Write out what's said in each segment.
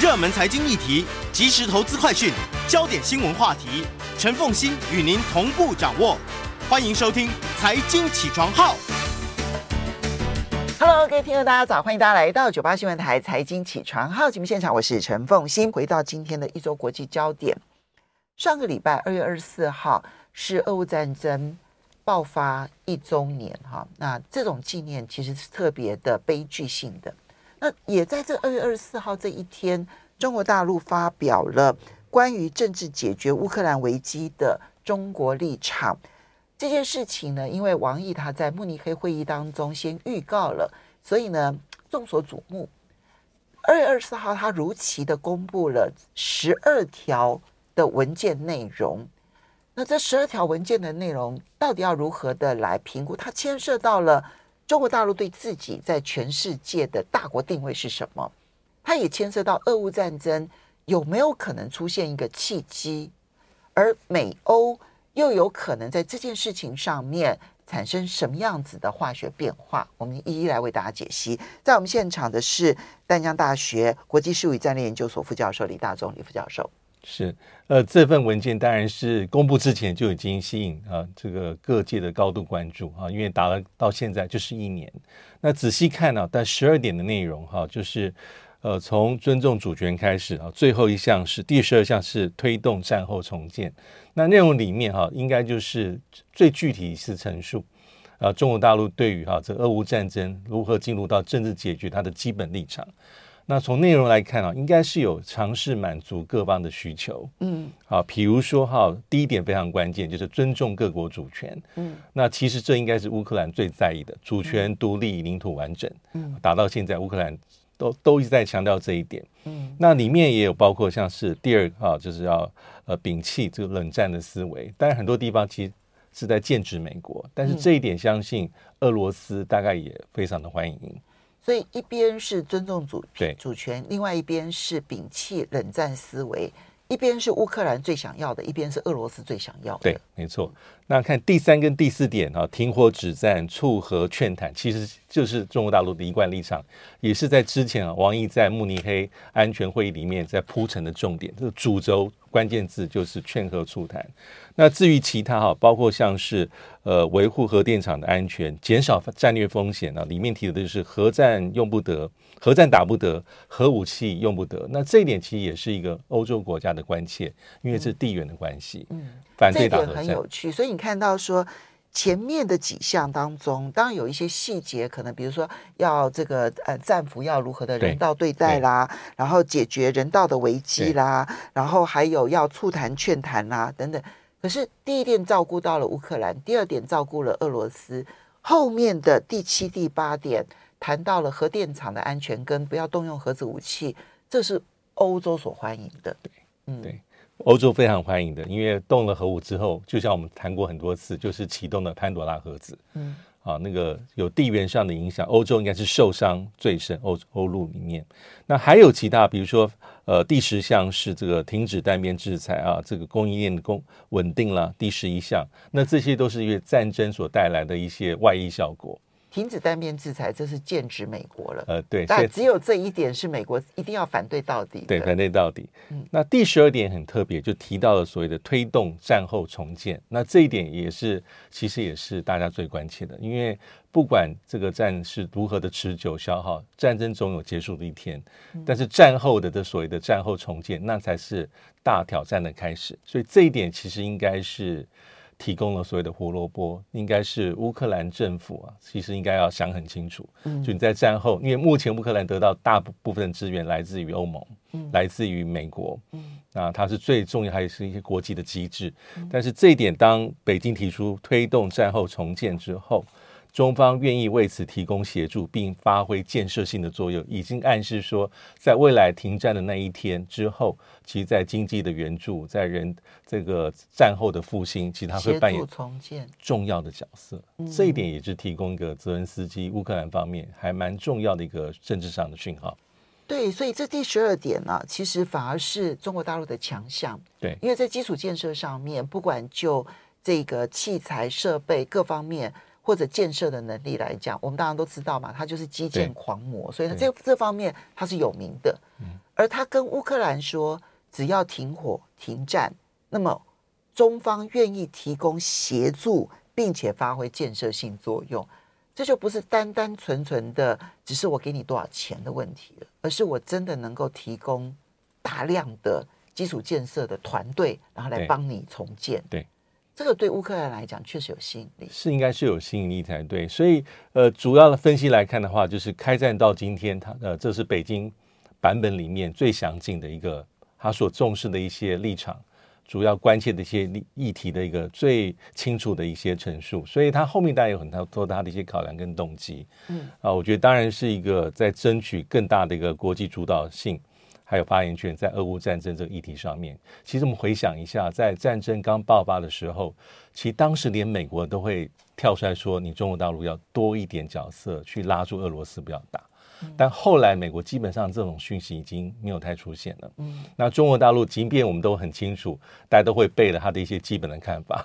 热门财经议题、即时投资快讯、焦点新闻话题，陈凤欣与您同步掌握。欢迎收听《财经起床号》。Hello，各位听众，大家早！欢迎大家来到九八新闻台《财经起床号》节目现场，我是陈凤欣。回到今天的一周国际焦点，上个礼拜二月二十四号是俄乌战争爆发一周年，哈，那这种纪念其实是特别的悲剧性的。那也在这二月二十四号这一天，中国大陆发表了关于政治解决乌克兰危机的中国立场。这件事情呢，因为王毅他在慕尼黑会议当中先预告了，所以呢众所瞩目。二月二十四号，他如期的公布了十二条的文件内容。那这十二条文件的内容到底要如何的来评估？它牵涉到了。中国大陆对自己在全世界的大国定位是什么？它也牵涉到俄乌战争有没有可能出现一个契机，而美欧又有可能在这件事情上面产生什么样子的化学变化？我们一一来为大家解析。在我们现场的是淡江大学国际事务与战略研究所副教授李大宗李副教授。是，呃，这份文件当然是公布之前就已经吸引啊这个各界的高度关注啊，因为打了到现在就是一年。那仔细看呢、啊，但十二点的内容哈、就是呃从尊重主权开始啊，最后一项是第十二项是推动战后重建。那内容里面哈、应该就是最具体是陈述啊，中国大陆对于哈、啊、这俄乌战争如何进入到政治解决它的基本立场。那从内容来看啊，应该是有尝试满足各方的需求，嗯，好，比如说哈，第一点非常关键，就是尊重各国主权，嗯，那其实这应该是乌克兰最在意的，主权、独立、领土完整，嗯，打到现在，乌克兰都都一直在强调这一点，嗯，那里面也有包括像是第二个啊，就是要呃摒弃这个冷战的思维，当然很多地方其实是在剑指美国，但是这一点相信俄罗斯大概也非常的欢迎。所以一边是尊重主主权，另外一边是摒弃冷战思维，一边是乌克兰最想要的，一边是俄罗斯最想要的。对，没错。那看第三跟第四点啊，停火止战、促和劝谈，其实就是中国大陆的一贯立场，也是在之前啊，王毅在慕尼黑安全会议里面在铺陈的重点，这个主轴。关键字就是劝和促谈。那至于其他哈，包括像是呃维护核电厂的安全、减少战略风险啊，里面提的就是核战用不得，核战打不得，核武器用不得。那这一点其实也是一个欧洲国家的关切，因为是地缘的关系。嗯，反对打核战。很有趣，所以你看到说。前面的几项当中，当然有一些细节，可能比如说要这个呃战俘要如何的人道对待啦，然后解决人道的危机啦，然后还有要促谈劝谈啦等等。可是第一点照顾到了乌克兰，第二点照顾了俄罗斯，后面的第七、第八点谈到了核电厂的安全跟不要动用核子武器，这是欧洲所欢迎的。对，嗯，对。欧洲非常欢迎的，因为动了核武之后，就像我们谈过很多次，就是启动了潘多拉盒子。嗯，啊，那个有地缘上的影响，欧洲应该是受伤最深。欧欧陆里面，那还有其他，比如说，呃，第十项是这个停止单边制裁啊，这个供应链的供稳定了。第十一项，那这些都是因为战争所带来的一些外溢效果。停止单边制裁，这是剑指美国了。呃，对，但只有这一点是美国一定要反对到底。对，反对到底。嗯，那第十二点很特别，就提到了所谓的推动战后重建。那这一点也是，其实也是大家最关切的，因为不管这个战是如何的持久消耗，战争总有结束的一天。但是战后的这所谓的战后重建，那才是大挑战的开始。所以这一点其实应该是。提供了所谓的胡萝卜，应该是乌克兰政府啊，其实应该要想很清楚。嗯，就你在战后，因为目前乌克兰得到大部分的资源来自于欧盟，嗯，来自于美国，嗯，那它是最重要，还是一些国际的机制。但是这一点，当北京提出推动战后重建之后。中方愿意为此提供协助，并发挥建设性的作用，已经暗示说，在未来停战的那一天之后，其实在经济的援助，在人这个战后的复兴，其实他会扮演重要的角色。这一点也是提供一个泽连斯基乌克兰方面还蛮重要的一个政治上的讯号。对，所以这第十二点呢、啊，其实反而是中国大陆的强项。对，因为在基础建设上面，不管就这个器材设备各方面。或者建设的能力来讲，我们当然都知道嘛，他就是基建狂魔，所以他这这方面他是有名的。而他跟乌克兰说，只要停火停战，那么中方愿意提供协助，并且发挥建设性作用。这就不是单单纯纯的只是我给你多少钱的问题了，而是我真的能够提供大量的基础建设的团队，然后来帮你重建。对，这个对乌克兰来讲确实有吸引力，是应该是有吸引力才对。所以，呃，主要的分析来看的话，就是开战到今天，它呃，这是北京版本里面最详尽的一个他所重视的一些立场。主要关切的一些议题的一个最清楚的一些陈述，所以他后面当然有很多他的一些考量跟动机。嗯啊，我觉得当然是一个在争取更大的一个国际主导性，还有发言权在俄乌战争这个议题上面。其实我们回想一下，在战争刚爆发的时候，其实当时连美国都会跳出来说：“你中国大陆要多一点角色去拉住俄罗斯，不要打。”但后来，美国基本上这种讯息已经没有太出现了。嗯，那中国大陆，即便我们都很清楚，大家都会背了他的一些基本的看法，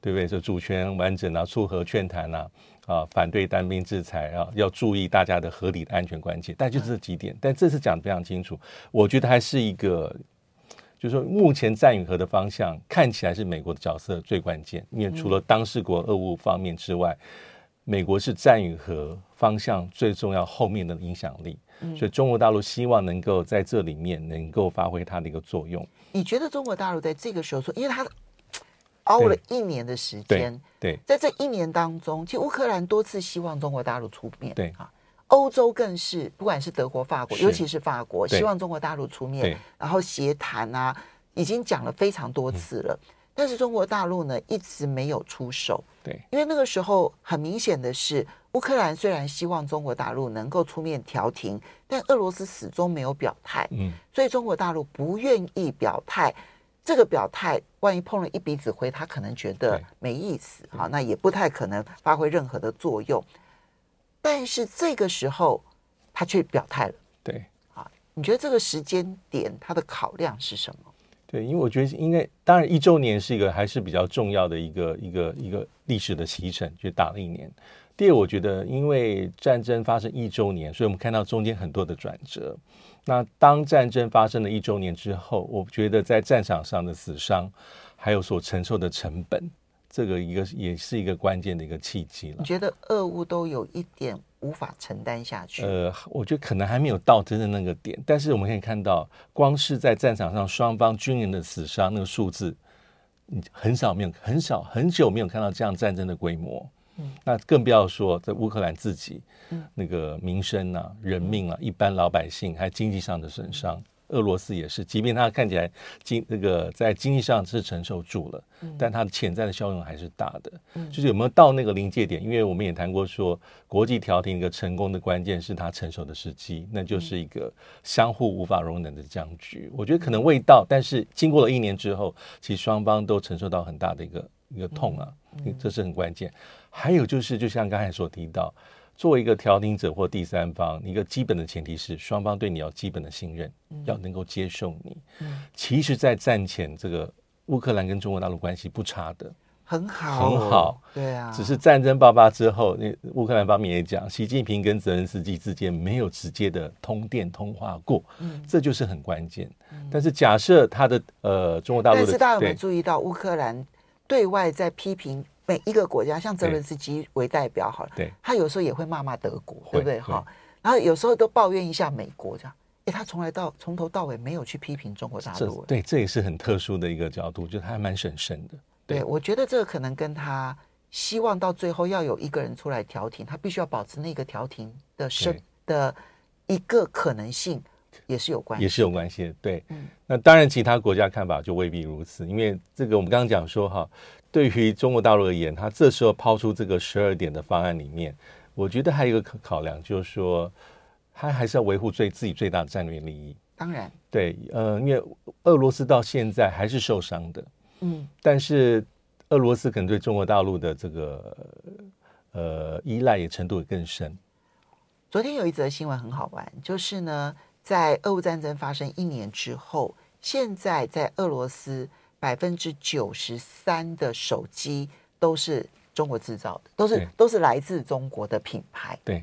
对不对？说主权完整啊，促和劝谈啊，啊，反对单兵制裁啊，要注意大家的合理的安全关切。但就是这几点，但这次讲的非常清楚，我觉得还是一个，就是说目前战与和的方向看起来是美国的角色最关键，因为除了当事国俄乌方面之外。美国是战与和方向最重要后面的影响力，嗯，所以中国大陆希望能够在这里面能够发挥它的一个作用。你觉得中国大陆在这个时候说，因为它熬了一年的时间，对，在这一年当中，其实乌克兰多次希望中国大陆出面，对。啊，欧洲更是不管是德国、法国，尤其是法国，希望中国大陆出面，然后协谈啊，已经讲了非常多次了。嗯。但是中国大陆呢，一直没有出手。对，因为那个时候很明显的是，乌克兰虽然希望中国大陆能够出面调停，但俄罗斯始终没有表态。嗯，所以中国大陆不愿意表态。这个表态，万一碰了一鼻子灰，他可能觉得没意思。好，那也不太可能发挥任何的作用。但是这个时候，他却表态了。对，啊，你觉得这个时间点他的考量是什么？对，因为我觉得应该，当然一周年是一个还是比较重要的一个一个一个历史的期程，就打了一年。第二，我觉得因为战争发生一周年，所以我们看到中间很多的转折。那当战争发生了一周年之后，我觉得在战场上的死伤，还有所承受的成本，这个一个也是一个关键的一个契机了。你觉得俄乌都有一点？无法承担下去。呃，我觉得可能还没有到真的那个点，但是我们可以看到，光是在战场上双方军人的死伤那个数字，很少没有很少很久没有看到这样战争的规模。嗯，那更不要说在乌克兰自己，嗯，那个民生啊、人命啊、一般老百姓还经济上的损伤。俄罗斯也是，即便它看起来经那个在经济上是承受住了，嗯、但它的潜在的效用还是大的。嗯、就是有没有到那个临界点？因为我们也谈过说，国际调停一个成功的关键是它成熟的时机，那就是一个相互无法容忍的僵局。我觉得可能未到，但是经过了一年之后，其实双方都承受到很大的一个一个痛啊，嗯、这是很关键。还有就是，就像刚才所提到。作为一个调停者或第三方，一个基本的前提是双方对你要基本的信任，嗯、要能够接受你。嗯、其实，在战前，这个乌克兰跟中国大陆关系不差的，很好，很好。对啊，只是战争爆发之后，那乌克兰方面也讲，习近平跟泽连斯基之间没有直接的通电通话过，嗯、这就是很关键。嗯、但是假设他的呃中国大陆的，但是大家有没有注意到乌克兰对外在批评？每一个国家，像泽伦斯基为代表好了，对，他有时候也会骂骂德国，对不对？哈，然后有时候都抱怨一下美国，这样，哎，他从来到从头到尾没有去批评中国大陆，对，这也是很特殊的一个角度，就他还蛮审慎的。对，对我觉得这个可能跟他希望到最后要有一个人出来调停，他必须要保持那个调停的生的一个可能性，也是有关系，也是有关系的。对，嗯，那当然其他国家看法就未必如此，因为这个我们刚刚讲说哈。对于中国大陆而言，他这时候抛出这个十二点的方案里面，我觉得还有一个可考量，就是说他还是要维护最自己最大的战略利益。当然，对，呃，因为俄罗斯到现在还是受伤的，嗯，但是俄罗斯可能对中国大陆的这个呃依赖也程度也更深。昨天有一则新闻很好玩，就是呢，在俄乌战争发生一年之后，现在在俄罗斯。百分之九十三的手机都是中国制造的，都是都是来自中国的品牌。对，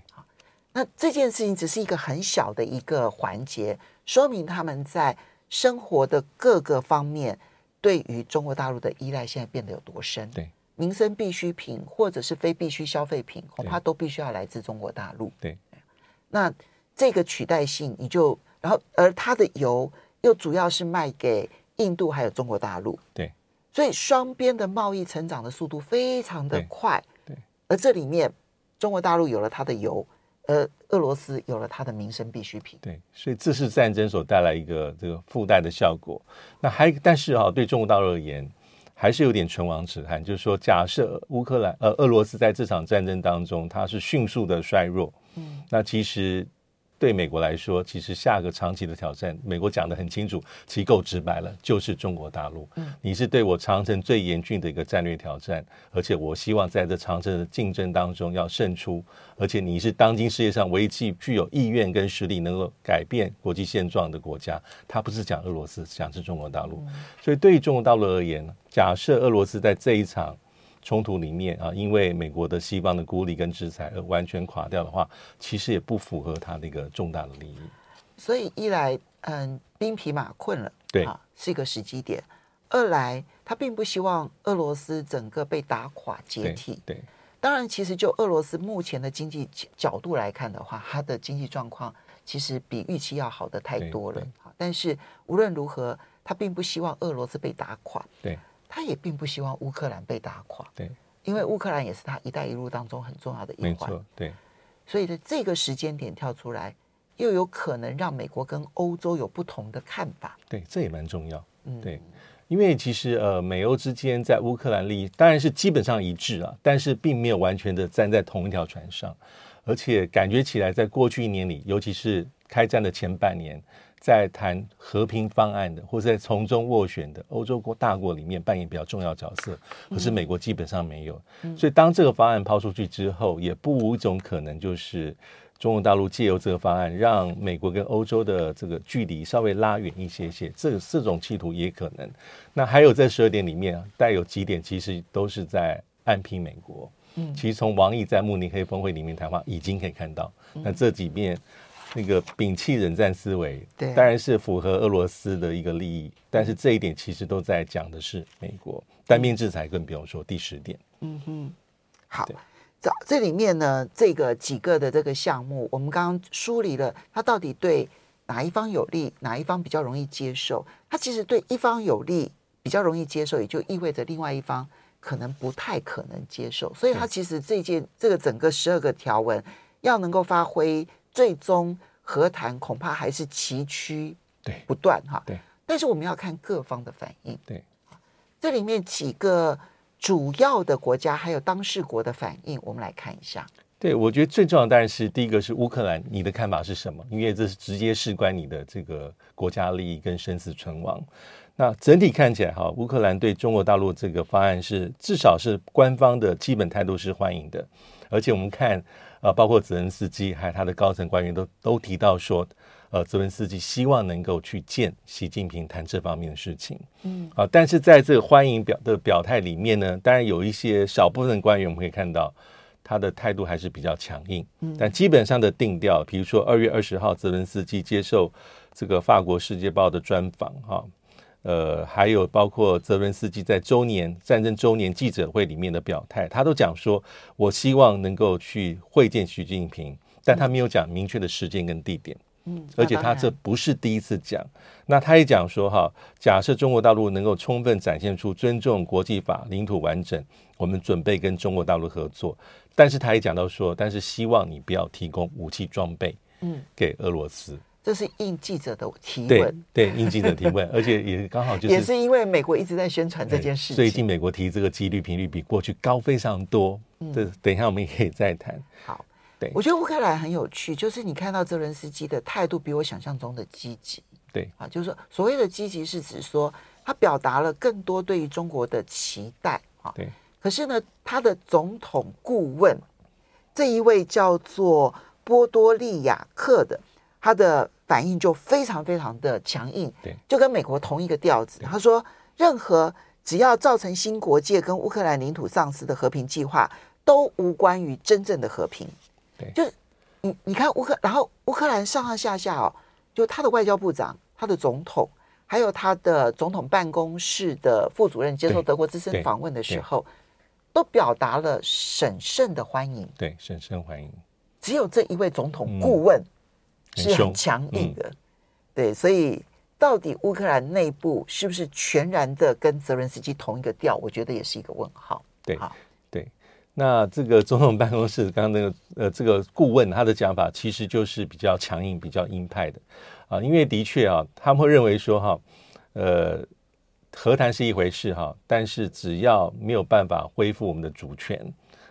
那这件事情只是一个很小的一个环节，说明他们在生活的各个方面对于中国大陆的依赖现在变得有多深。对，民生必需品或者是非必需消费品，恐怕都必须要来自中国大陆。对，那这个取代性，你就然后而它的油又主要是卖给印度还有中国大陆。对，所以双边的贸易成长的速度非常的快。对，而这里面中国大陆有了它的油。呃，俄罗斯有了它的民生必需品，对，所以这是战争所带来一个这个附带的效果。那还但是啊，对中国大陆而言，还是有点唇亡齿寒，就是说，假设乌克兰呃俄罗斯在这场战争当中，它是迅速的衰弱，嗯，那其实。对美国来说，其实下个长期的挑战，美国讲的很清楚，其实够直白了，就是中国大陆。嗯，你是对我长城最严峻的一个战略挑战，而且我希望在这长城的竞争当中要胜出，而且你是当今世界上唯一具具有意愿跟实力能够改变国际现状的国家。他不是讲俄罗斯，讲是中国大陆。所以对于中国大陆而言，假设俄罗斯在这一场。冲突里面啊，因为美国的西方的孤立跟制裁而完全垮掉的话，其实也不符合他那个重大的利益。所以一来，嗯，兵疲马困了，对啊，是一个时机点；二来，他并不希望俄罗斯整个被打垮解体。对，对当然，其实就俄罗斯目前的经济角度来看的话，它的经济状况其实比预期要好的太多了。但是无论如何，他并不希望俄罗斯被打垮。对。他也并不希望乌克兰被打垮，对，因为乌克兰也是他“一带一路”当中很重要的一环，没错，对。所以在这个时间点跳出来，又有可能让美国跟欧洲有不同的看法，对，这也蛮重要，嗯，对，因为其实呃，美欧之间在乌克兰利益当然是基本上一致啊，但是并没有完全的站在同一条船上，而且感觉起来，在过去一年里，尤其是开战的前半年。在谈和平方案的，或者在从中斡旋的欧洲国大国里面扮演比较重要角色，可是美国基本上没有。所以当这个方案抛出去之后，也不无一种可能，就是中国大陆借由这个方案，让美国跟欧洲的这个距离稍微拉远一些些。这这种企图也可能。那还有在十二点里面带有几点，其实都是在暗批美国。嗯，其实从王毅在慕尼黑峰会里面谈话已经可以看到，那这几面。那个摒弃冷战思维，对，当然是符合俄罗斯的一个利益，但是这一点其实都在讲的是美国单边制裁，更不用说第十点。嗯哼，好，这这里面呢，这个几个的这个项目，我们刚刚梳理了，它到底对哪一方有利，哪一方比较容易接受？它其实对一方有利，比较容易接受，也就意味着另外一方可能不太可能接受。所以它其实这件这个整个十二个条文要能够发挥。最终和谈恐怕还是崎岖不断哈，对，但是我们要看各方的反应，对，这里面几个主要的国家还有当事国的反应，我们来看一下。对，我觉得最重要的当然是第一个是乌克兰，你的看法是什么？因为这是直接事关你的这个国家利益跟生死存亡。那整体看起来哈，乌克兰对中国大陆这个方案是至少是官方的基本态度是欢迎的，而且我们看。啊，包括泽连斯基还有他的高层官员都都提到说，呃，泽连斯基希望能够去见习近平谈这方面的事情。嗯，啊，但是在这个欢迎表的表态里面呢，当然有一些少部分官员我们可以看到他的态度还是比较强硬。嗯，但基本上的定调，比如说二月二十号泽连斯基接受这个法国《世界报》的专访，哈。呃，还有包括泽伦斯基在周年战争周年记者会里面的表态，他都讲说，我希望能够去会见习近平，但他没有讲明确的时间跟地点。嗯，而且他这不是第一次讲。那他也讲说，哈，假设中国大陆能够充分展现出尊重国际法、领土完整，我们准备跟中国大陆合作。但是他也讲到说，但是希望你不要提供武器装备，嗯，给俄罗斯。这是应记者的提问，对，应记者提问，而且也刚好就是，也是因为美国一直在宣传这件事情，最近美国提这个几率频率比过去高非常多。这、嗯、等一下我们也可以再谈。好，对，我觉得乌克兰很有趣，就是你看到泽伦斯基的态度比我想象中的积极。对啊，就是说所谓的积极是指说他表达了更多对于中国的期待啊。对，可是呢，他的总统顾问这一位叫做波多利亚克的。他的反应就非常非常的强硬，对，就跟美国同一个调子。他说，任何只要造成新国界跟乌克兰领土丧失的和平计划，都无关于真正的和平。对，就你你看乌克，然后乌克兰上上下下哦，就他的外交部长、他的总统，还有他的总统办公室的副主任接受德国之声访问的时候，都表达了审慎的欢迎。对，审慎欢迎。只有这一位总统顾问是很强硬的。嗯、对，所以到底乌克兰内部是不是全然的跟泽伦斯基同一个调？我觉得也是一个问号。对，好，对。那这个总统办公室刚刚那个呃，这个顾问他的讲法其实就是比较强硬、比较鹰派的啊，因为的确啊，他们会认为说哈，呃，和谈是一回事哈，但是只要没有办法恢复我们的主权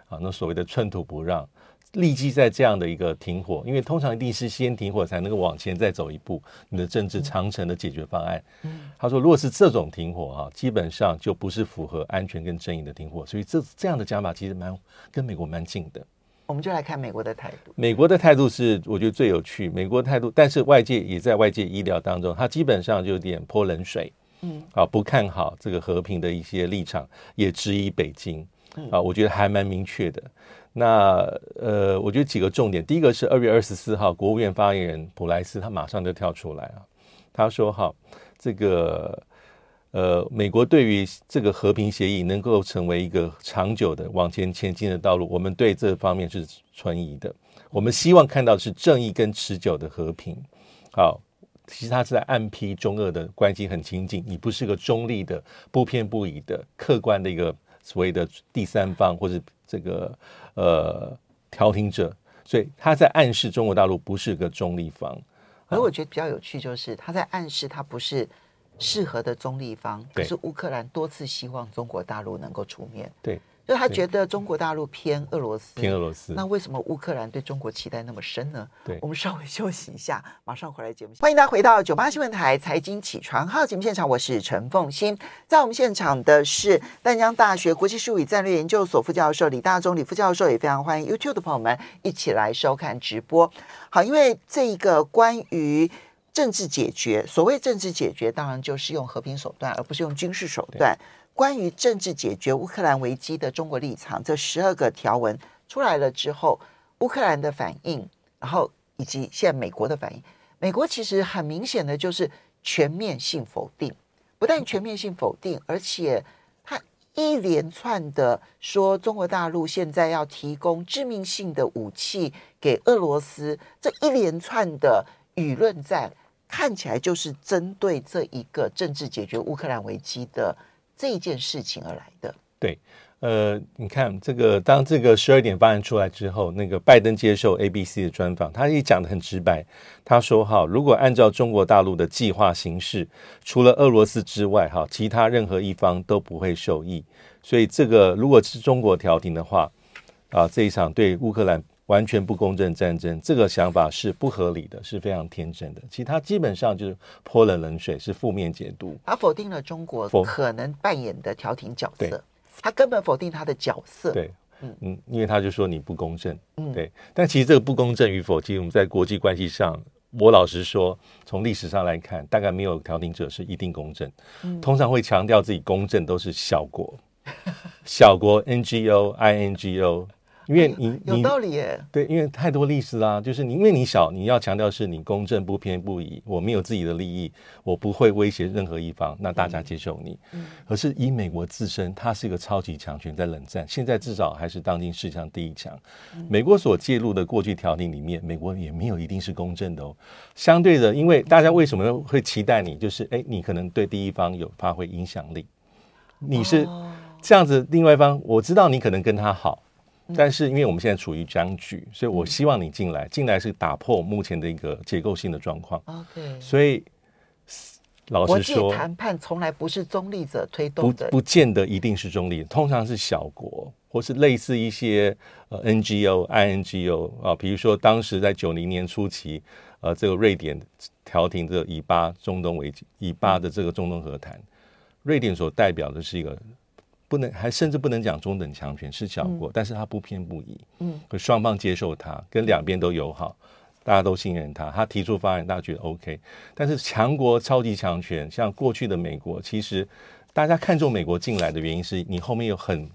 啊，那所谓的寸土不让。立即在这样的一个停火，因为通常一定是先停火才能够往前再走一步，你的政治长城的解决方案。嗯，他说，如果是这种停火啊，基本上就不是符合安全跟正义的停火，所以这这样的讲法其实蛮跟美国蛮近的。我们就来看美国的态度。美国的态度是我觉得最有趣，美国态度，但是外界也在外界意料当中，他基本上就有点泼冷水，嗯，啊，不看好这个和平的一些立场，也质疑北京，啊，我觉得还蛮明确的。那呃，我觉得几个重点，第一个是二月二十四号，国务院发言人普莱斯他马上就跳出来啊，他说哈，这个呃，美国对于这个和平协议能够成为一个长久的往前前进的道路，我们对这方面是存疑的。我们希望看到的是正义跟持久的和平。好，其实他是在暗批中俄的关系很亲近，你不是个中立的、不偏不倚的、客观的一个所谓的第三方或者这个。呃，调停者，所以他在暗示中国大陆不是个中立方。而我觉得比较有趣，就是他在暗示他不是适合的中立方。可是乌克兰多次希望中国大陆能够出面。对。就他觉得中国大陆偏俄罗斯，偏俄罗斯，那为什么乌克兰对中国期待那么深呢？对，我们稍微休息一下，马上回来节目。欢迎大家回到九八新闻台财经起床号节目现场，我是陈凤欣，在我们现场的是淡江大学国际事务与战略研究所副教授李大中李副教授，也非常欢迎 YouTube 的朋友们一起来收看直播。好，因为这一个关于政治解决，所谓政治解决，当然就是用和平手段，而不是用军事手段。关于政治解决乌克兰危机的中国立场，这十二个条文出来了之后，乌克兰的反应，然后以及现在美国的反应，美国其实很明显的就是全面性否定，不但全面性否定，而且他一连串的说中国大陆现在要提供致命性的武器给俄罗斯，这一连串的舆论战看起来就是针对这一个政治解决乌克兰危机的。这一件事情而来的，对，呃，你看这个，当这个十二点方案出来之后，那个拜登接受 ABC 的专访，他也讲得很直白，他说：“哈，如果按照中国大陆的计划行事，除了俄罗斯之外，哈，其他任何一方都不会受益。所以，这个如果是中国调停的话，啊，这一场对乌克兰。”完全不公正战争，这个想法是不合理的，是非常天真的。其他基本上就是泼了冷水，是负面解读。他否定了中国可能扮演的调停角色，他根本否定他的角色。对，嗯嗯，因为他就说你不公正。嗯，对。但其实这个不公正与否，其实我们在国际关系上，我老实说，从历史上来看，大概没有调停者是一定公正。嗯，通常会强调自己公正都是小国，小国 NGO、INGO。因为你有道理耶，对，因为太多历史啦，就是你因为你小，你要强调是你公正不偏不倚，我没有自己的利益，我不会威胁任何一方，那大家接受你。嗯，可是以美国自身，它是一个超级强权，在冷战，现在至少还是当今世界上第一强。美国所介入的过去调停里面，美国也没有一定是公正的哦。相对的，因为大家为什么会期待你，就是哎，你可能对第一方有发挥影响力，你是这样子，另外一方我知道你可能跟他好。但是因为我们现在处于僵局，所以我希望你进来，进来是打破目前的一个结构性的状况。OK，所以老实说，谈判从来不是中立者推动的，不不见得一定是中立，通常是小国或是类似一些呃 NGO、INGO 啊，比如说当时在九零年初期，呃，这个瑞典调停这个以巴中东危机，以巴的这个中东和谈，瑞典所代表的是一个。不能，还甚至不能讲中等强权是小国，嗯、但是他不偏不倚，嗯，双方接受他，跟两边都友好，大家都信任他，他提出方案，大家觉得 OK。但是强国、超级强权，像过去的美国，其实大家看重美国进来的原因是你后面有很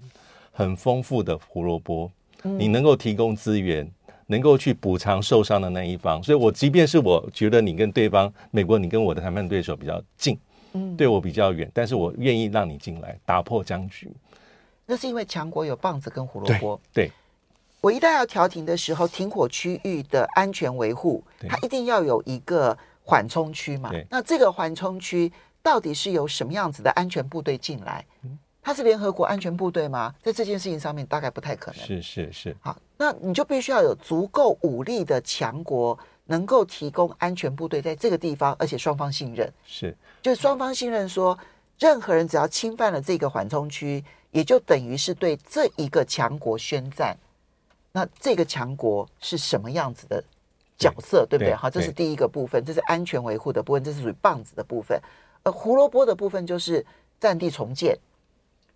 很丰富的胡萝卜，嗯、你能够提供资源，能够去补偿受伤的那一方。所以，我即便是我觉得你跟对方美国，你跟我的谈判对手比较近，嗯，对我比较远，但是我愿意让你进来，打破僵局。那是因为强国有棒子跟胡萝卜。对。对我一旦要调停的时候，停火区域的安全维护，它一定要有一个缓冲区嘛。那这个缓冲区到底是由什么样子的安全部队进来？它是联合国安全部队吗？在这件事情上面，大概不太可能。是是是。好，那你就必须要有足够武力的强国，能够提供安全部队在这个地方，而且双方信任。是，就是双方信任说，任何人只要侵犯了这个缓冲区，也就等于是对这一个强国宣战。那这个强国是什么样子的角色，对，对不对？好，这是第一个部分，这是安全维护的部分，这是属于棒子的部分。而胡萝卜的部分就是战地重建，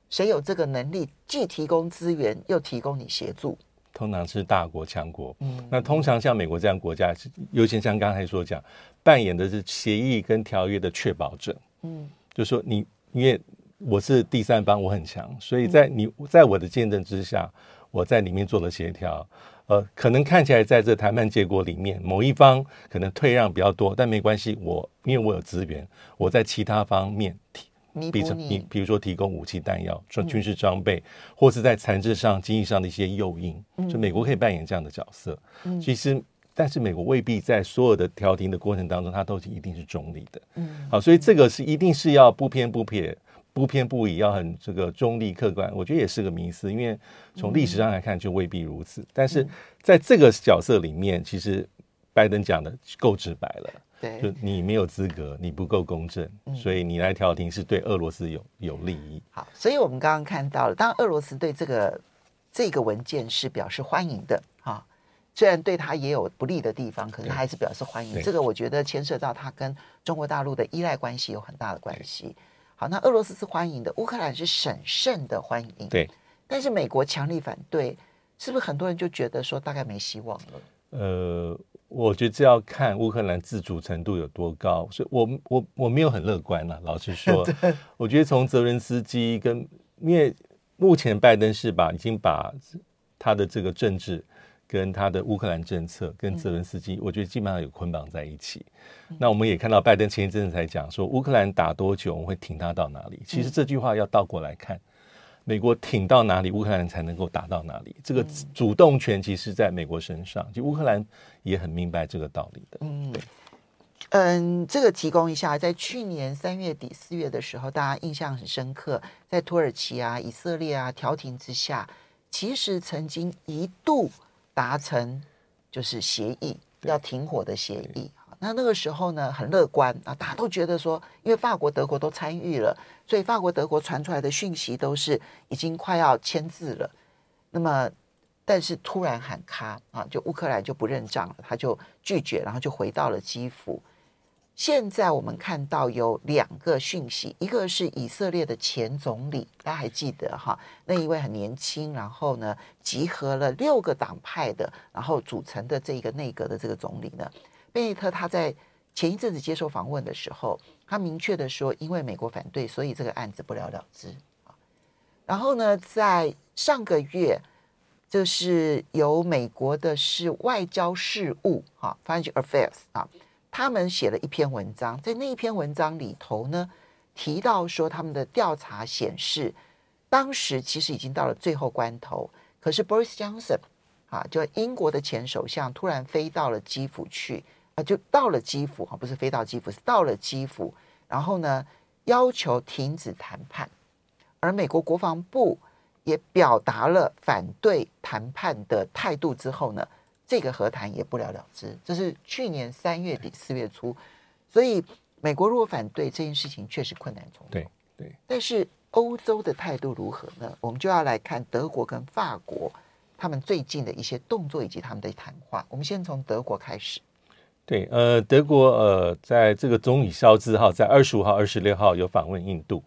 谁有这个能力，既提供资源又提供你协助？通常是大国强国。嗯，那通常像美国这样国家，尤其像刚才所讲，扮演的是协议跟条约的确保者。嗯，就说你因为我是第三方，我很强，所以在你在我的见证之下。我在里面做了协调，呃，可能看起来在这谈判结果里面，某一方可能退让比较多，但没关系，我因为我有资源，我在其他方面提，比如你，比如说提供武器弹药、说军事装备，嗯、或是在残制上、经济上的一些诱因，就美国可以扮演这样的角色。嗯、其实，但是美国未必在所有的调停的过程当中，它都是一定是中立的。嗯，好，所以这个是一定是要不偏不撇。不偏不倚，要很这个中立客观，我觉得也是个迷思，因为从历史上来看就未必如此。嗯、但是在这个角色里面，其实拜登讲的够直白了，对，就你没有资格，你不够公正，嗯、所以你来调停是对俄罗斯有有利益。好，所以我们刚刚看到了，当然俄罗斯对这个这个文件是表示欢迎的啊，虽然对他也有不利的地方，可是他还是表示欢迎。这个我觉得牵涉到他跟中国大陆的依赖关系有很大的关系。好，那俄罗斯是欢迎的，乌克兰是审慎的欢迎。对，但是美国强力反对，是不是很多人就觉得说大概没希望了？呃，我觉得这要看乌克兰自主程度有多高，所以我我我没有很乐观了。老实说，我觉得从泽伦斯基跟，因为目前拜登是把已经把他的这个政治。跟他的乌克兰政策跟泽伦斯基，我觉得基本上有捆绑在一起。那我们也看到拜登前一阵子才讲说，乌克兰打多久，我们会挺他到哪里。其实这句话要倒过来看，美国挺到哪里，乌克兰才能够打到哪里。这个主动权其实在美国身上，就乌克兰也很明白这个道理的。嗯，对，嗯，这个提供一下，在去年三月底四月的时候，大家印象很深刻，在土耳其啊、以色列啊调停之下，其实曾经一度。达成就是协议，要停火的协议。那那个时候呢，很乐观啊，大家都觉得说，因为法国、德国都参与了，所以法国、德国传出来的讯息都是已经快要签字了。那么，但是突然喊卡啊，就乌克兰就不认账了，他就拒绝，然后就回到了基辅。现在我们看到有两个讯息，一个是以色列的前总理，大家还记得哈？那一位很年轻，然后呢，集合了六个党派的，然后组成的这个内阁的这个总理呢，贝内特他在前一阵子接受访问的时候，他明确的说，因为美国反对，所以这个案子不了了之啊。然后呢，在上个月，就是由美国的是外交事务哈，Foreign Affairs 啊。他们写了一篇文章，在那一篇文章里头呢，提到说他们的调查显示，当时其实已经到了最后关头，可是 Boris Johnson 啊，就英国的前首相突然飞到了基辅去啊，就到了基辅哈，不是飞到基辅，是到了基辅，然后呢，要求停止谈判，而美国国防部也表达了反对谈判的态度之后呢。这个和谈也不了了之，这是去年三月底四月初，所以美国如果反对这件事情，确实困难重重。对对，但是欧洲的态度如何呢？我们就要来看德国跟法国他们最近的一些动作以及他们的谈话。我们先从德国开始。对，呃，德国呃，在这个总理肖兹哈，在二十五号、二十六号有访问印度。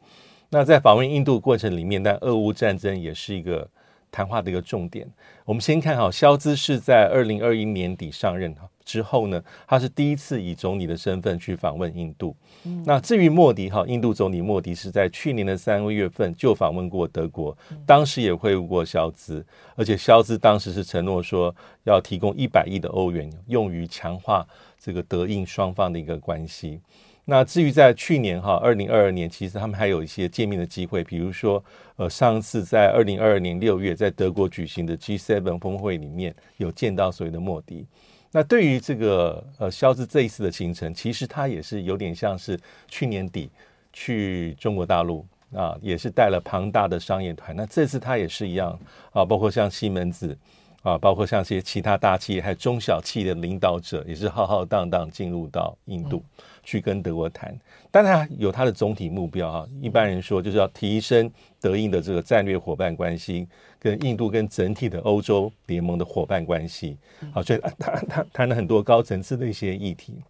那在访问印度过程里面，但俄乌战争也是一个谈话的一个重点。我们先看哈，肖兹是在二零二一年底上任，之后呢，他是第一次以总理的身份去访问印度。嗯、那至于莫迪哈，印度总理莫迪是在去年的三个月份就访问过德国，当时也会晤过肖兹，而且肖兹当时是承诺说要提供一百亿的欧元，用于强化这个德印双方的一个关系。那至于在去年哈，二零二二年，其实他们还有一些见面的机会，比如说，呃，上次在二零二二年六月在德国举行的 G7 峰会里面有见到所谓的莫迪。那对于这个呃肖兹这一次的行程，其实他也是有点像是去年底去中国大陆啊，也是带了庞大的商业团。那这次他也是一样啊，包括像西门子啊，包括像一些其他大企业还有中小企业的领导者，也是浩浩荡荡进入到印度。嗯去跟德国谈，但他有他的总体目标哈。一般人说就是要提升德印的这个战略伙伴关系，跟印度跟整体的欧洲联盟的伙伴关系。好，所以他他谈了很多高层次的一些议题，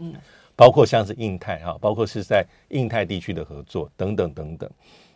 嗯，包括像是印太哈，包括是在印太地区的合作等等等等。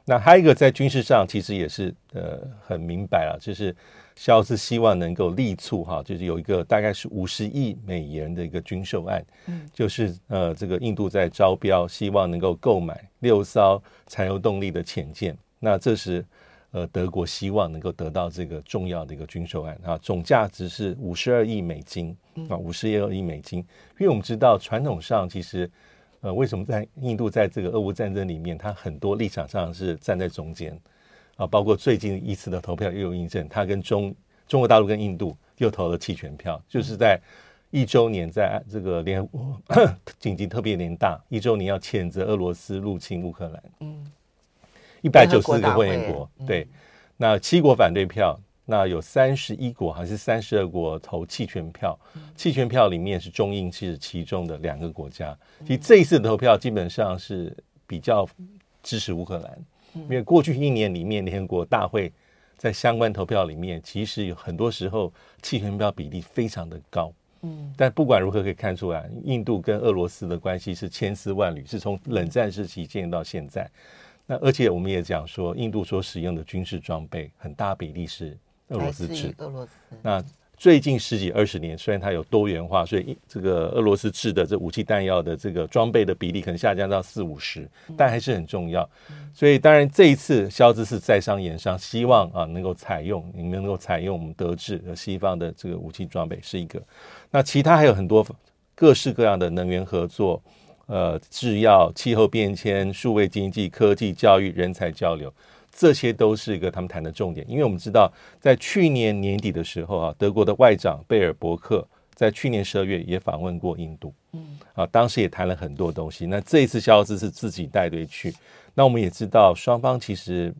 那还有一个在军事上，其实也是呃很明白了，就是。萧兹希望能够力促哈，就是有一个大概是五十亿美元的一个军售案，嗯，就是呃，这个印度在招标，希望能够购买六艘柴油动力的潜舰。那这是呃德国希望能够得到这个重要的一个军售案啊，总价值是五十二亿美金啊，五十二亿美金。因为我们知道传统上其实呃，为什么在印度在这个俄乌战争里面，它很多立场上是站在中间。啊，包括最近一次的投票又有印证，他跟中中国大陆跟印度又投了弃权票，就是在一周年，在这个联合国紧急特别联大一周年要谴责俄罗斯入侵乌克兰。嗯，一百九十四个会员国，对，那七国反对票，那有三十一国还是三十二国投弃权票？弃权票里面是中印是其中的两个国家。其实这一次的投票基本上是比较支持乌克兰。因为过去一年里面，联合国大会在相关投票里面，其实有很多时候弃权票比例非常的高。嗯，但不管如何可以看出来，印度跟俄罗斯的关系是千丝万缕，是从冷战时期建立到现在。那而且我们也讲说，印度所使用的军事装备很大比例是俄罗斯制。俄罗斯。那最近十几二十年，虽然它有多元化，所以这个俄罗斯制的这武器弹药的这个装备的比例可能下降到四五十，但还是很重要。所以当然这一次肖兹是在商言商，希望啊能够采用，你们能够采用我们德制和西方的这个武器装备是一个。那其他还有很多各式各样的能源合作，呃，制药、气候变迁、数位经济、科技、教育、人才交流。这些都是一个他们谈的重点，因为我们知道，在去年年底的时候啊，德国的外长贝尔伯克在去年十二月也访问过印度，嗯，啊，当时也谈了很多东西。那这一次肖兹是自己带队去，那我们也知道双方其实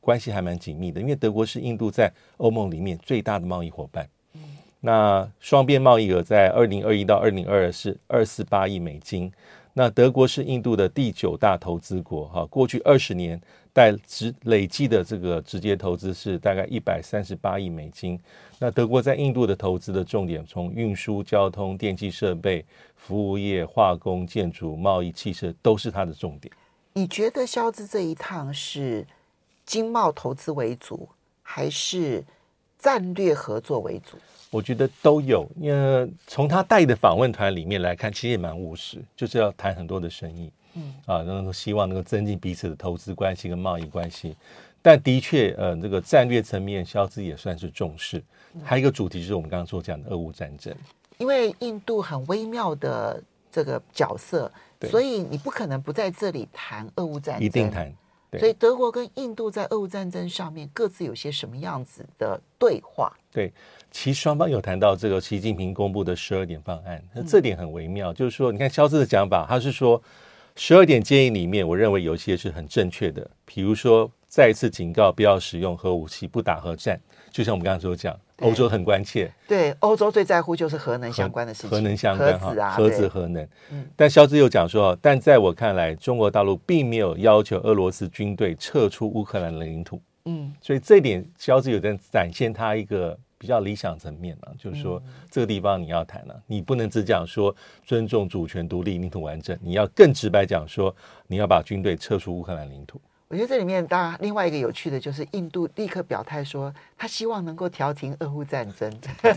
关系还蛮紧密的，因为德国是印度在欧盟里面最大的贸易伙伴，嗯，那双边贸易额在二零二一到二零二二是二四八亿美金，那德国是印度的第九大投资国，哈，过去二十年。带直累计的这个直接投资是大概一百三十八亿美金。那德国在印度的投资的重点，从运输、交通、电气设备、服务业、化工、建筑、贸易、汽车，都是它的重点。你觉得肖兹这一趟是经贸投资为主，还是战略合作为主？我觉得都有。因为从他带的访问团里面来看，其实也蛮务实，就是要谈很多的生意。嗯啊，然后希望能够增进彼此的投资关系跟贸易关系，但的确，呃，这个战略层面，萧兹也算是重视。还有一个主题就是我们刚刚所讲的俄乌战争，因为印度很微妙的这个角色，所以你不可能不在这里谈俄乌战争，一定谈。所以德国跟印度在俄乌战争上面各自有些什么样子的对话？对，其实双方有谈到这个习近平公布的十二点方案，那这点很微妙，嗯、就是说，你看肖斯的讲法，他是说。十二点建议里面，我认为有一些是很正确的，比如说再一次警告不要使用核武器，不打核战。就像我们刚刚所讲，欧洲很关切，对，欧洲最在乎就是核能相关的事情，核能相关哈，核子啊，核子核能。嗯，但肖志又讲说，但在我看来，中国大陆并没有要求俄罗斯军队撤出乌克兰的领土。嗯，所以这一点肖志有在展现他一个。比较理想层面呢、啊，就是说这个地方你要谈了、啊，你不能只讲说尊重主权独立、领土完整，你要更直白讲说你要把军队撤出乌克兰领土。我觉得这里面当然另外一个有趣的就是印度立刻表态说，他希望能够调停俄乌战争。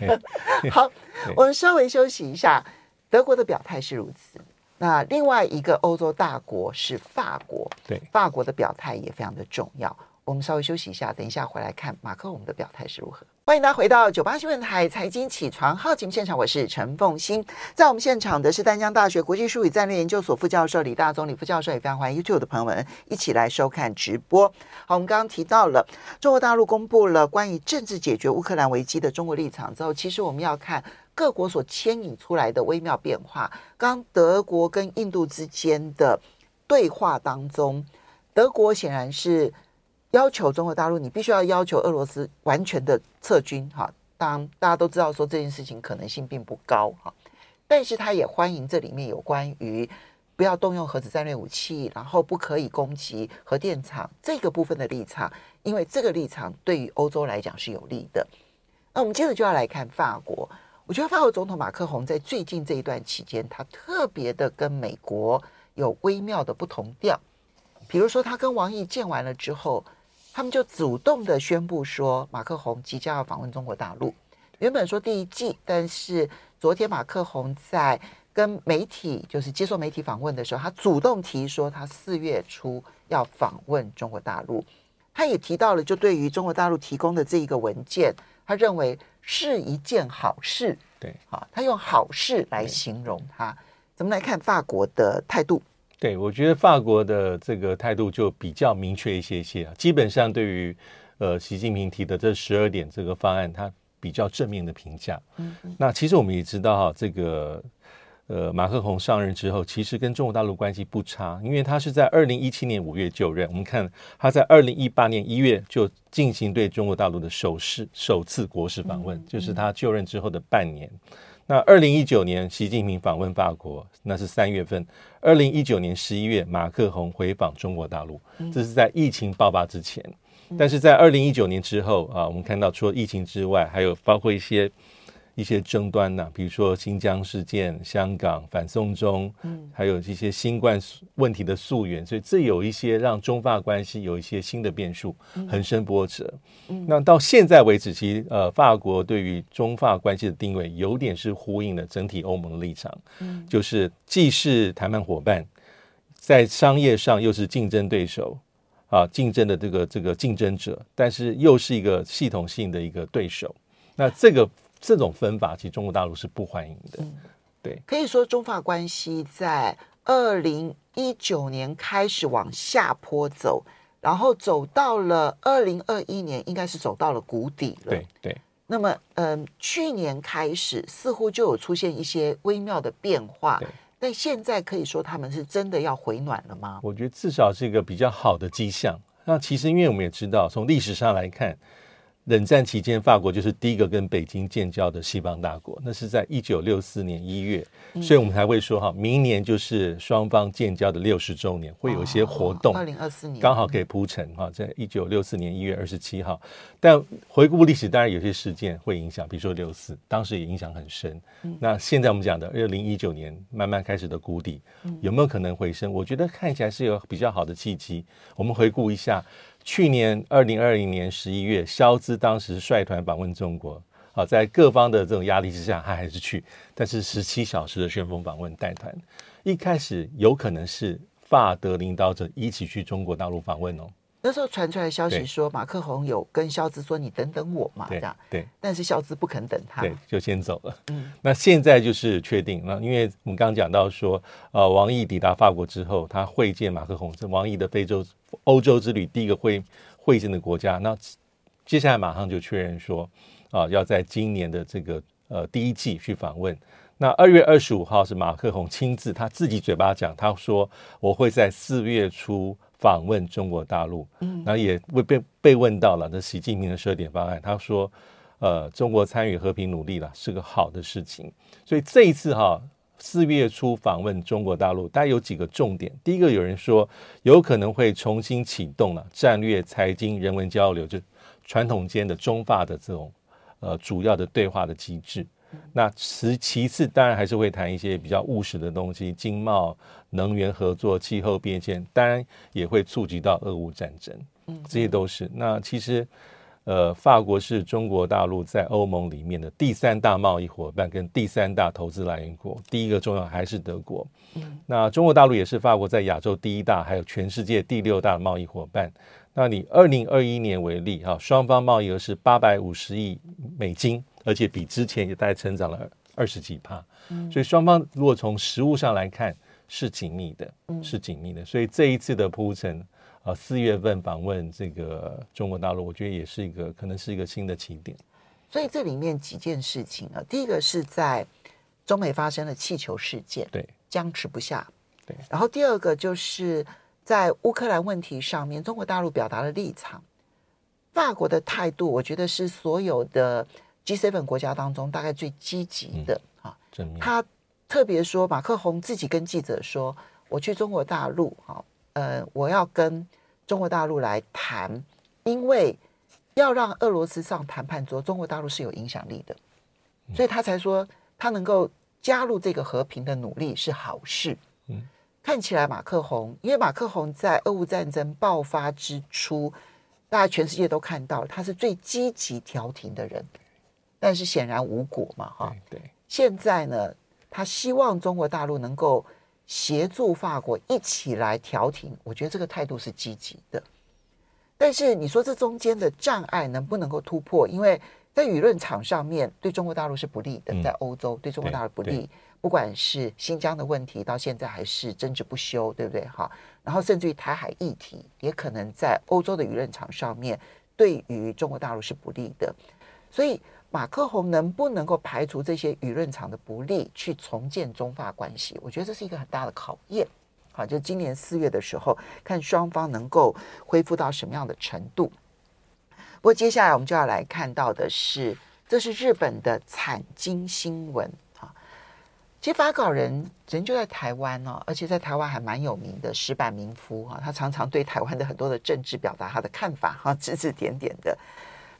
好，我们稍微休息一下。德国的表态是如此，那另外一个欧洲大国是法国，对，法国的表态也非常的重要。我们稍微休息一下，等一下回来看马克龙的表态是如何。欢迎大家回到九八新闻台财经起床号节目现场，我是陈凤欣。在我们现场的是丹江大学国际术语战略研究所副教授李大宗李副教授，也非常欢迎 YouTube 的朋友们一起来收看直播。好，我们刚刚提到了中国大陆公布了关于政治解决乌克兰危机的中国立场之后，其实我们要看各国所牵引出来的微妙变化。刚德国跟印度之间的对话当中，德国显然是。要求中国大陆，你必须要要求俄罗斯完全的撤军，哈。当然，大家都知道说这件事情可能性并不高，哈。但是他也欢迎这里面有关于不要动用核子战略武器，然后不可以攻击核电厂这个部分的立场，因为这个立场对于欧洲来讲是有利的。那我们接着就要来看法国，我觉得法国总统马克宏在最近这一段期间，他特别的跟美国有微妙的不同调，比如说他跟王毅见完了之后。他们就主动的宣布说，马克宏即将要访问中国大陆。原本说第一季，但是昨天马克宏在跟媒体，就是接受媒体访问的时候，他主动提说他四月初要访问中国大陆。他也提到了，就对于中国大陆提供的这一个文件，他认为是一件好事。对，啊，他用好事来形容他。怎么来看法国的态度？对，我觉得法国的这个态度就比较明确一些些啊。基本上对于呃习近平提的这十二点这个方案，他比较正面的评价。嗯，那其实我们也知道哈，这个呃马克宏上任之后，其实跟中国大陆关系不差，因为他是在二零一七年五月就任。我们看他在二零一八年一月就进行对中国大陆的首次首次国事访问，就是他就任之后的半年。那二零一九年，习近平访问法国，那是三月份。二零一九年十一月，马克宏回访中国大陆，这是在疫情爆发之前。但是在二零一九年之后啊，我们看到除了疫情之外，还有包括一些。一些争端呐、啊，比如说新疆事件、香港反送中，嗯，还有一些新冠问题的溯源，所以这有一些让中法关系有一些新的变数，横生波折。嗯，那到现在为止，其实呃，法国对于中法关系的定位有点是呼应了整体欧盟的立场，嗯，就是既是谈判伙伴，在商业上又是竞争对手啊，竞争的这个这个竞争者，但是又是一个系统性的一个对手。那这个。这种分法，其实中国大陆是不欢迎的。嗯，对，可以说中法关系在二零一九年开始往下坡走，然后走到了二零二一年，应该是走到了谷底了。对对。那么，嗯，去年开始似乎就有出现一些微妙的变化。对。但现在可以说他们是真的要回暖了吗？我觉得至少是一个比较好的迹象。那其实，因为我们也知道，从历史上来看。冷战期间，法国就是第一个跟北京建交的西方大国，那是在一九六四年一月，所以我们才会说哈，明年就是双方建交的六十周年，会有一些活动，二零二四年刚好可以铺陈哈，在一九六四年一月二十七号。但回顾历史，当然有些事件会影响，比如说六四，当时也影响很深。那现在我们讲的二零一九年慢慢开始的谷底，有没有可能回升？我觉得看起来是有比较好的契机。我们回顾一下。去年二零二零年十一月，肖兹当时率团访问中国，好，在各方的这种压力之下，他还是去，但是十七小时的旋风访问带团，一开始有可能是法德领导者一起去中国大陆访问哦。那时候传出来消息说，马克宏有跟肖兹说：“你等等我嘛。”这样对，但是肖兹不肯等他，对，就先走了。嗯，那现在就是确定了，因为我们刚刚讲到说，呃，王毅抵达法国之后，他会见马克宏，是王毅的非洲、欧洲之旅第一个会会见的国家。那接下来马上就确认说，啊、呃，要在今年的这个呃第一季去访问。那二月二十五号是马克宏亲自他自己嘴巴讲，他说我会在四月初。访问中国大陆，嗯，然后也被被被问到了这习近平的十二点方案，他说，呃，中国参与和平努力了，是个好的事情。所以这一次哈，四月初访问中国大陆，大概有几个重点。第一个，有人说有可能会重新启动了战略、财经、人文交流，就传统间的中法的这种呃主要的对话的机制。那其其次当然还是会谈一些比较务实的东西，经贸、能源合作、气候变迁，当然也会触及到俄乌战争，这些都是。那其实。呃，法国是中国大陆在欧盟里面的第三大贸易伙伴跟第三大投资来源国，第一个重要还是德国。嗯，那中国大陆也是法国在亚洲第一大，还有全世界第六大贸易伙伴。那你二零二一年为例，哈，双方贸易额是八百五十亿美金，而且比之前也大概成长了二十几趴。嗯，所以双方如果从实物上来看是紧密的，是紧密的。所以这一次的铺陈。啊，四月份访问这个中国大陆，我觉得也是一个可能是一个新的起点。所以这里面几件事情啊，第一个是在中美发生的气球事件，对，僵持不下，对。然后第二个就是在乌克兰问题上面，中国大陆表达了立场，法国的态度，我觉得是所有的 G7 国家当中大概最积极的啊。他特别说，马克宏自己跟记者说：“我去中国大陆，哈。”呃，我要跟中国大陆来谈，因为要让俄罗斯上谈判桌，中国大陆是有影响力的，所以他才说他能够加入这个和平的努力是好事。嗯，看起来马克宏，因为马克宏在俄乌战争爆发之初，大家全世界都看到他是最积极调停的人，但是显然无果嘛，哈。对。现在呢，他希望中国大陆能够。协助法国一起来调停，我觉得这个态度是积极的。但是你说这中间的障碍能不能够突破？因为在舆论场上面对中国大陆是不利的，在欧洲对中国大陆不利，不管是新疆的问题到现在还是争执不休，对不对？哈，然后甚至于台海议题也可能在欧洲的舆论场上面对于中国大陆是不利的，所以。马克宏能不能够排除这些舆论场的不利，去重建中法关系？我觉得这是一个很大的考验。好，就今年四月的时候，看双方能够恢复到什么样的程度。不过接下来我们就要来看到的是，这是日本的产经新闻啊。其实发稿人人就在台湾哦，而且在台湾还蛮有名的石坂民夫啊，他常常对台湾的很多的政治表达他的看法哈，指指点点的。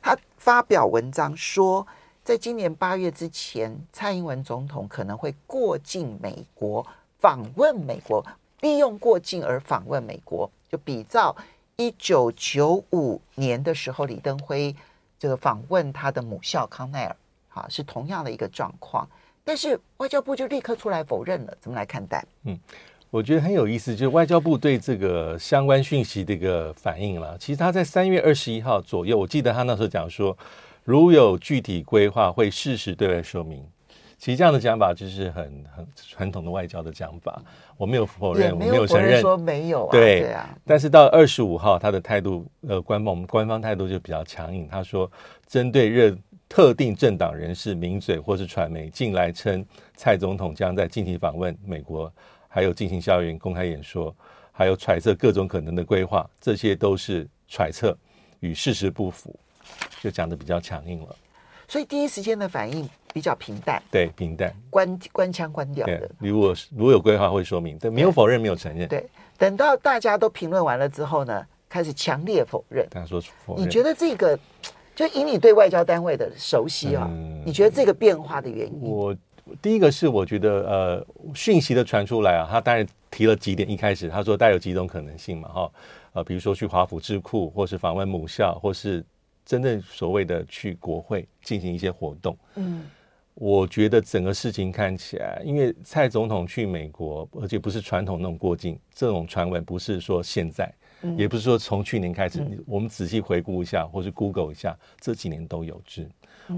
他发表文章说，在今年八月之前，蔡英文总统可能会过境美国访问美国，利用过境而访问美国，就比照一九九五年的时候，李登辉这个访问他的母校康奈尔，哈，是同样的一个状况。但是外交部就立刻出来否认了，怎么来看待？嗯。我觉得很有意思，就是外交部对这个相关讯息的一个反应了。其实他在三月二十一号左右，我记得他那时候讲说，如有具体规划，会适时对外说明。其实这样的讲法就是很很传统的外交的讲法。我没有否认，我没有承认，说没有、啊，对，对啊。但是到二十五号，他的态度，呃，官方我们官方态度就比较强硬。他说，针对热特定政党人士、名嘴或是传媒，近来称蔡总统将在近期访问美国。还有进行校园公开演说，还有揣测各种可能的规划，这些都是揣测，与事实不符，就讲的比较强硬了。所以第一时间的反应比较平淡，对，平淡，关关腔关掉的。如果如果有规划会说明，但没有否认，没有承认。对，等到大家都评论完了之后呢，开始强烈否认。他说否认。你觉得这个，就以你对外交单位的熟悉啊，嗯、你觉得这个变化的原因？我。第一个是我觉得，呃，讯息的传出来啊，他当然提了几点。一开始他说带有几种可能性嘛，哈，呃，比如说去华府智库，或是访问母校，或是真正所谓的去国会进行一些活动。嗯，我觉得整个事情看起来，因为蔡总统去美国，而且不是传统那种过境，这种传闻不是说现在，也不是说从去年开始，我们仔细回顾一下，或是 Google 一下，这几年都有之。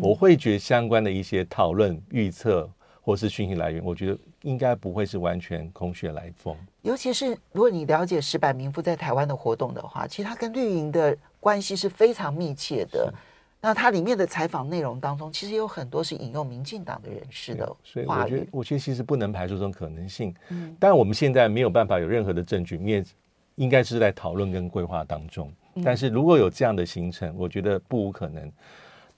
我会觉得相关的一些讨论、预测。或是讯息来源，我觉得应该不会是完全空穴来风。尤其是如果你了解石坂民夫在台湾的活动的话，其实他跟绿营的关系是非常密切的。那他里面的采访内容当中，其实有很多是引用民进党的人士的。所以我觉得，我觉得其实不能排除这种可能性。嗯，但我们现在没有办法有任何的证据，因为应该是在讨论跟规划当中。但是如果有这样的行程，我觉得不无可能。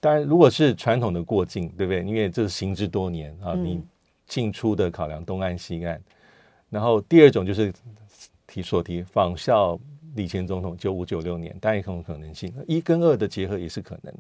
当然，如果是传统的过境，对不对？因为这是行之多年啊，你进出的考量东岸西岸。然后第二种就是提所提仿效李前总统九五九六年，当然也有可能性。一跟二的结合也是可能。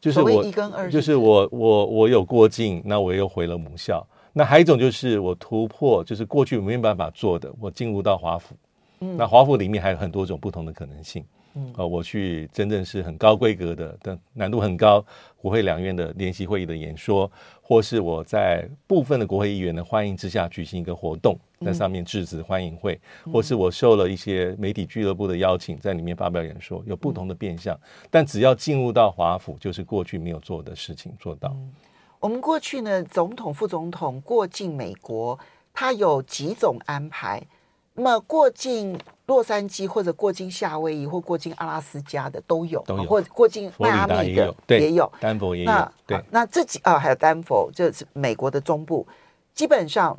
就是我一跟二，就是我我我有过境，那我又回了母校。那还有一种就是我突破，就是过去没有办法做的，我进入到华府。嗯，那华府里面还有很多种不同的可能性。嗯，呃，我去真正是很高规格的，的难度很高，国会两院的联席会议的演说，或是我在部分的国会议员的欢迎之下举行一个活动，在上面致辞欢迎会，嗯，或是我受了一些媒体俱乐部的邀请，在里面发表演说，有不同的变相。但只要进入到华府，就是过去没有做的事情做到。嗯，我们过去呢，总统、副总统过境美国，他有几种安排。那么过境洛杉矶或者过境夏威夷或过境阿拉斯加的都有，都有，或者过境迈阿密的也有，丹佛也有。那对，那这几啊还有丹佛，这是美国的中部，基本上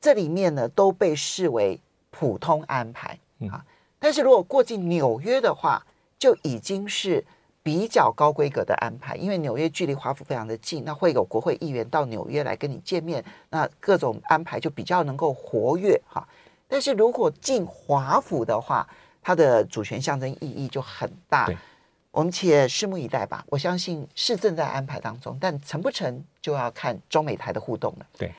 这里面呢都被视为普通安排啊。但是如果过境纽约的话，就已经是比较高规格的安排，因为纽约距离华府非常的近，那会有国会议员到纽约来跟你见面，那各种安排就比较能够活跃哈。但是如果进华府的话，它的主权象征意义就很大。我们且拭目以待吧。我相信是正在安排当中，但成不成就要看中美台的互动了。对，